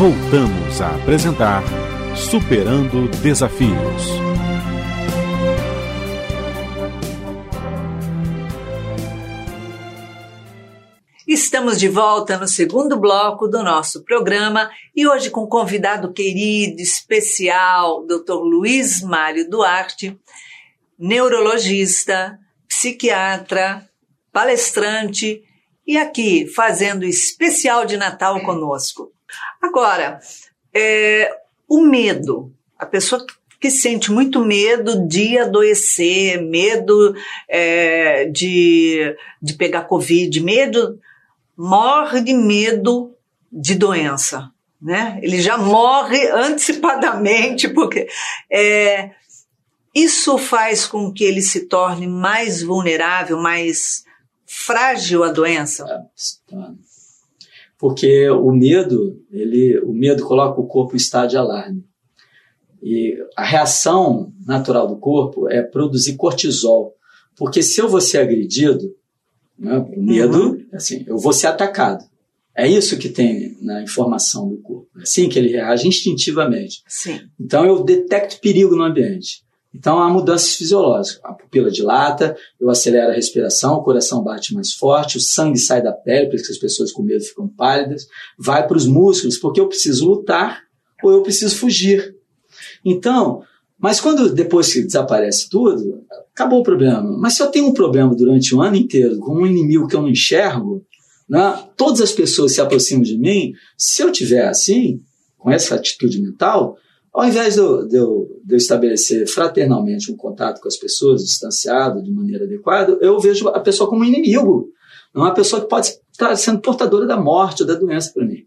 Voltamos a apresentar Superando Desafios. Estamos de volta no segundo bloco do nosso programa e hoje com um convidado querido, especial, Dr. Luiz Mário Duarte, neurologista, psiquiatra, palestrante e aqui fazendo especial de Natal conosco. Agora, é, o medo, a pessoa que sente muito medo de adoecer, medo é, de, de pegar Covid, medo, morre de medo de doença. Né? Ele já morre antecipadamente, porque é, isso faz com que ele se torne mais vulnerável, mais frágil à doença. É, porque o medo, ele, o medo coloca o corpo em estado de alarme. E a reação natural do corpo é produzir cortisol. Porque se eu vou ser agredido, né, o medo, uhum. assim, eu vou ser atacado. É isso que tem na informação do corpo. É assim que ele reage instintivamente. Sim. Então eu detecto perigo no ambiente. Então há mudanças fisiológicas. A pupila dilata, eu acelero a respiração, o coração bate mais forte, o sangue sai da pele, por isso que as pessoas com medo ficam pálidas, vai para os músculos, porque eu preciso lutar ou eu preciso fugir. Então, mas quando depois que desaparece tudo, acabou o problema. Mas se eu tenho um problema durante o ano inteiro com um inimigo que eu não enxergo, né, todas as pessoas se aproximam de mim, se eu tiver assim, com essa atitude mental, ao invés de eu, de, eu, de eu, estabelecer fraternalmente um contato com as pessoas, distanciado, de maneira adequada, eu vejo a pessoa como um inimigo, não uma pessoa que pode estar sendo portadora da morte ou da doença para mim.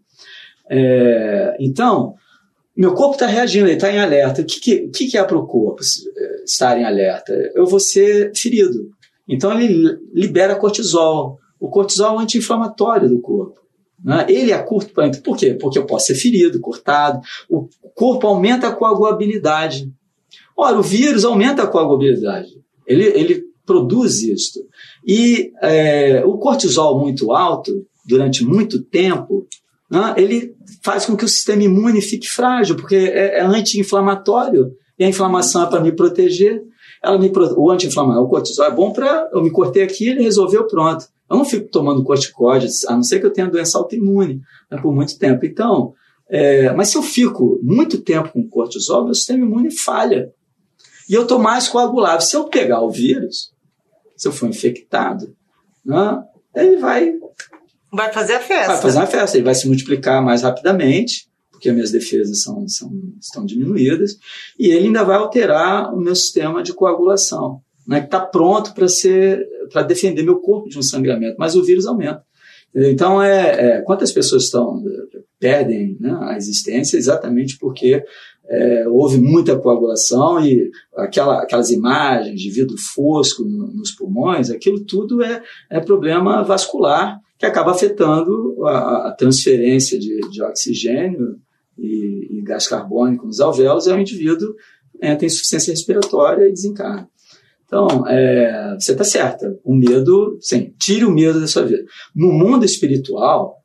É, então, meu corpo está reagindo, ele está em alerta. O que, que, que é para o corpo é, estar em alerta? Eu vou ser ferido. Então, ele libera cortisol. O cortisol é o anti-inflamatório do corpo. Né? Ele é curto prazo. Por quê? Porque eu posso ser ferido, cortado. O corpo aumenta a coagulabilidade. Ora, o vírus aumenta a coagulabilidade. Ele, ele produz isso. E é, o cortisol muito alto, durante muito tempo, né, ele faz com que o sistema imune fique frágil, porque é, é anti-inflamatório. E a inflamação é para me proteger. Ela me, o anti-inflamatório, o cortisol é bom para eu me cortei aqui, ele resolveu, pronto. Eu não fico tomando corticóides, a não ser que eu tenha doença autoimune né, por muito tempo. Então, é, mas se eu fico muito tempo com cortisol, meu sistema imune falha. E eu estou mais coagulável. Se eu pegar o vírus, se eu for infectado, né, ele vai. Vai fazer a festa. Vai fazer a festa. Ele vai se multiplicar mais rapidamente, porque as minhas defesas são, são, estão diminuídas, e ele ainda vai alterar o meu sistema de coagulação né, que está pronto para ser para defender meu corpo de um sangramento, mas o vírus aumenta. Então, é, é quantas pessoas estão perdem né, a existência exatamente porque é, houve muita coagulação e aquela, aquelas imagens de vidro fosco no, nos pulmões, aquilo tudo é, é problema vascular que acaba afetando a, a transferência de, de oxigênio e, e, gás carbônico nos alvéolos e o indivíduo entra em insuficiência respiratória e desencarna. Então, é, você está certa. O medo, sim, tire o medo da sua vida. No mundo espiritual,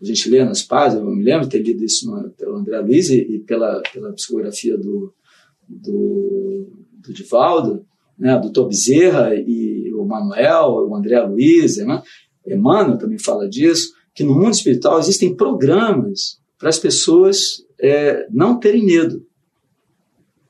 a gente lê nas páginas, eu me lembro de ter lido isso no, pelo André Luiz e, e, pela, pela psicografia do, do, do Divaldo, né, do Tom Bezerra e o Manuel, o André Luiz, né, Emmanuel também fala disso, que no mundo espiritual existem programas para as pessoas é, não terem medo.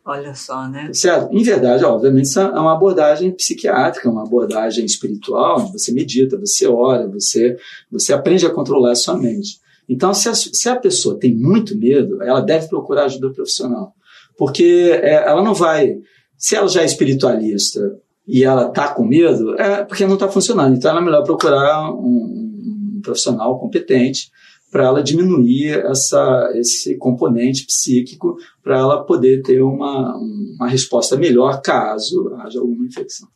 Olha só, né? Certo? Em verdade, obviamente, isso é uma abordagem psiquiátrica, uma abordagem espiritual, onde você medita, você ora, você, você aprende a controlar a sua mente. Então, se a, se a pessoa tem muito medo, ela deve procurar ajuda profissional. Porque é, ela não vai. Se ela já é espiritualista e ela está com medo, é porque não está funcionando. Então, ela é melhor procurar um, um profissional competente para ela diminuir essa, esse componente psíquico, para ela poder ter uma, uma resposta melhor caso haja alguma infecção.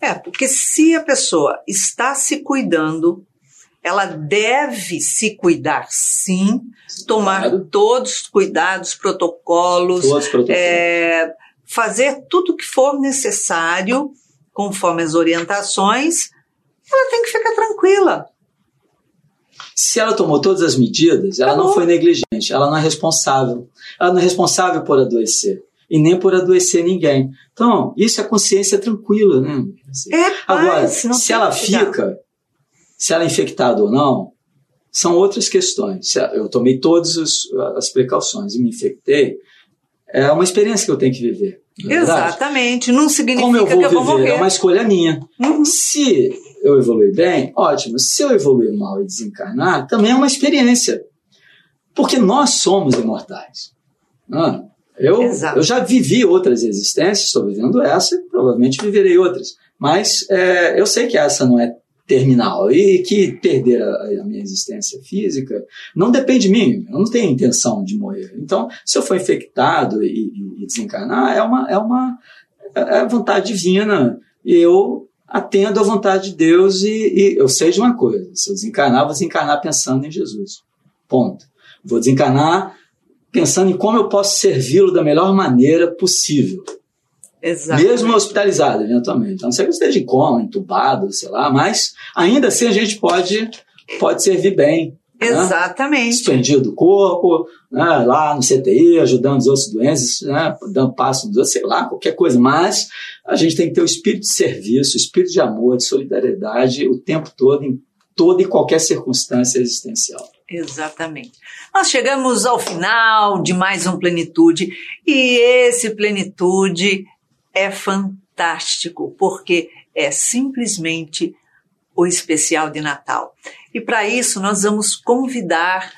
É, porque se a pessoa está se cuidando, ela deve se cuidar sim, tomar claro. todos os cuidados, protocolos, todos os protocolos. É, fazer tudo o que for necessário, conforme as orientações, ela tem que ficar tranquila. Se ela tomou todas as medidas, ela não foi negligente, ela não é responsável. Ela não é responsável por adoecer e nem por adoecer ninguém. Então, isso é consciência tranquila, né? Assim. É, Agora, se ela fica, se ela é infectada ou não, são outras questões. Eu tomei todas as precauções e me infectei, é uma experiência que eu tenho que viver. É Exatamente. Não significa Como eu vou que eu viver? vou morrer. É uma escolha minha. Uhum. Se eu evoluir bem, ótimo. Se eu evoluir mal e desencarnar, também é uma experiência. Porque nós somos imortais. Ah, eu, eu já vivi outras existências, estou vivendo essa e provavelmente viverei outras. Mas é, eu sei que essa não é terminal e que perder a, a, minha existência física não depende de mim, eu não tenho intenção de morrer. Então, se eu for infectado e, e desencarnar, é uma, é uma é vontade divina e eu atendo à vontade de Deus e, e eu sei de uma coisa, se eu desencarnar, vou desencarnar pensando em Jesus. Ponto. Vou desencarnar pensando em como eu posso servi-lo da melhor maneira possível. Exatamente. Mesmo hospitalizado, eventualmente. A não ser que eu esteja em coma, entubado, sei lá, mas ainda assim a gente pode, pode servir bem. Né? Exatamente. Né? Suspendido do corpo, né? lá no CTI, ajudando os outros doentes, né? dando passo nos outros, sei lá, qualquer coisa. Mas a gente tem que ter o espírito de serviço, o espírito de amor, de solidariedade o tempo todo, em toda e qualquer circunstância existencial. Exatamente. Nós chegamos ao final de mais um Plenitude e esse Plenitude é fantástico, porque é simplesmente o especial de Natal. E para isso nós vamos convidar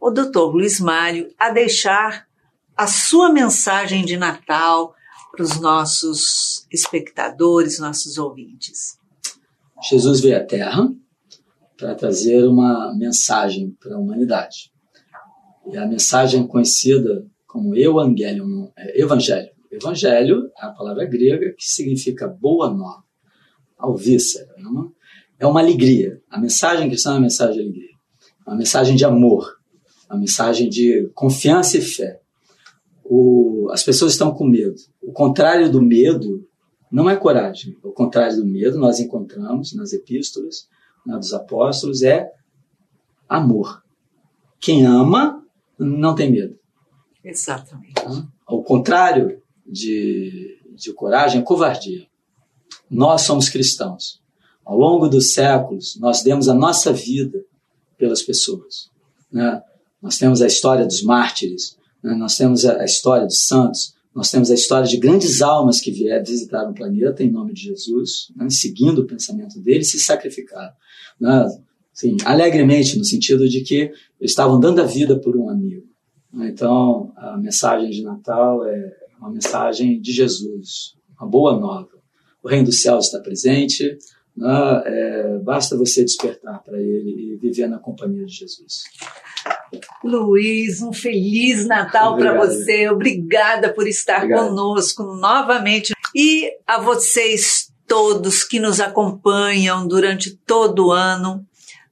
o Dr. Luiz Mário a deixar a sua mensagem de Natal para os nossos espectadores, nossos ouvintes. Jesus veio à Terra para trazer uma mensagem para a humanidade. E a mensagem conhecida como Evangelium, é, Evangelho. Evangelho é a palavra grega que significa boa nova, alvícera. É uma, é uma alegria. A mensagem cristã é uma mensagem de alegria. É uma mensagem de amor. Uma mensagem de confiança e fé. O, as pessoas estão com medo. O contrário do medo não é coragem. O contrário do medo nós encontramos nas epístolas né, dos apóstolos é amor. Quem ama não tem medo. Exatamente. Ao contrário de, de coragem, é covardia. Nós somos cristãos. Ao longo dos séculos, nós demos a nossa vida pelas pessoas. Né? Nós temos a história dos mártires, né? nós temos a, história dos santos, nós temos a história de grandes almas que vieram visitar o planeta em nome de Jesus, né? seguindo o pensamento dele, se sacrificaram. Né? Assim, alegremente, no sentido de que estavam dando a vida por um amigo. Então, a mensagem de Natal é uma mensagem de Jesus, uma boa nova. O reino dos céus está presente, né? é, basta você despertar para ele e viver na companhia de Jesus. Luiz, um feliz Natal para você. Obrigada por estar Obrigado. conosco novamente. E a vocês todos que nos acompanham durante todo o ano,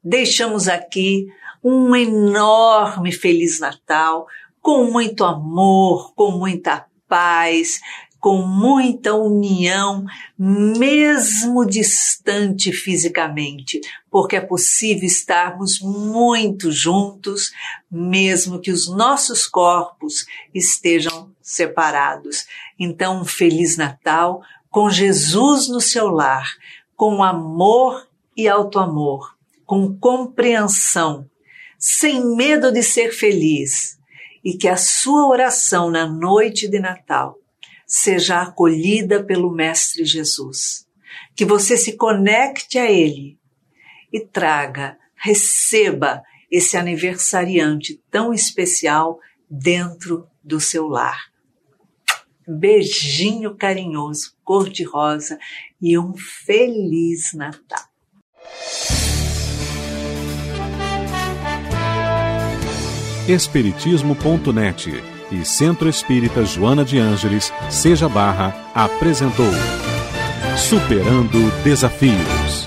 deixamos aqui um enorme Feliz Natal, com muito amor, com muita paz, com muita união, mesmo distante fisicamente, porque é possível estarmos muito juntos, mesmo que os nossos corpos estejam separados. Então, um Feliz Natal com Jesus no seu lar, com amor e auto-amor, com compreensão, sem medo de ser feliz, e que a sua oração na noite de Natal seja acolhida pelo Mestre Jesus. Que você se conecte a Ele e traga, receba esse aniversariante tão especial dentro do seu lar. Beijinho carinhoso, cor-de-rosa e um Feliz Natal. Espiritismo.net e Centro Espírita Joana de Ângeles, Seja Barra, apresentou Superando Desafios.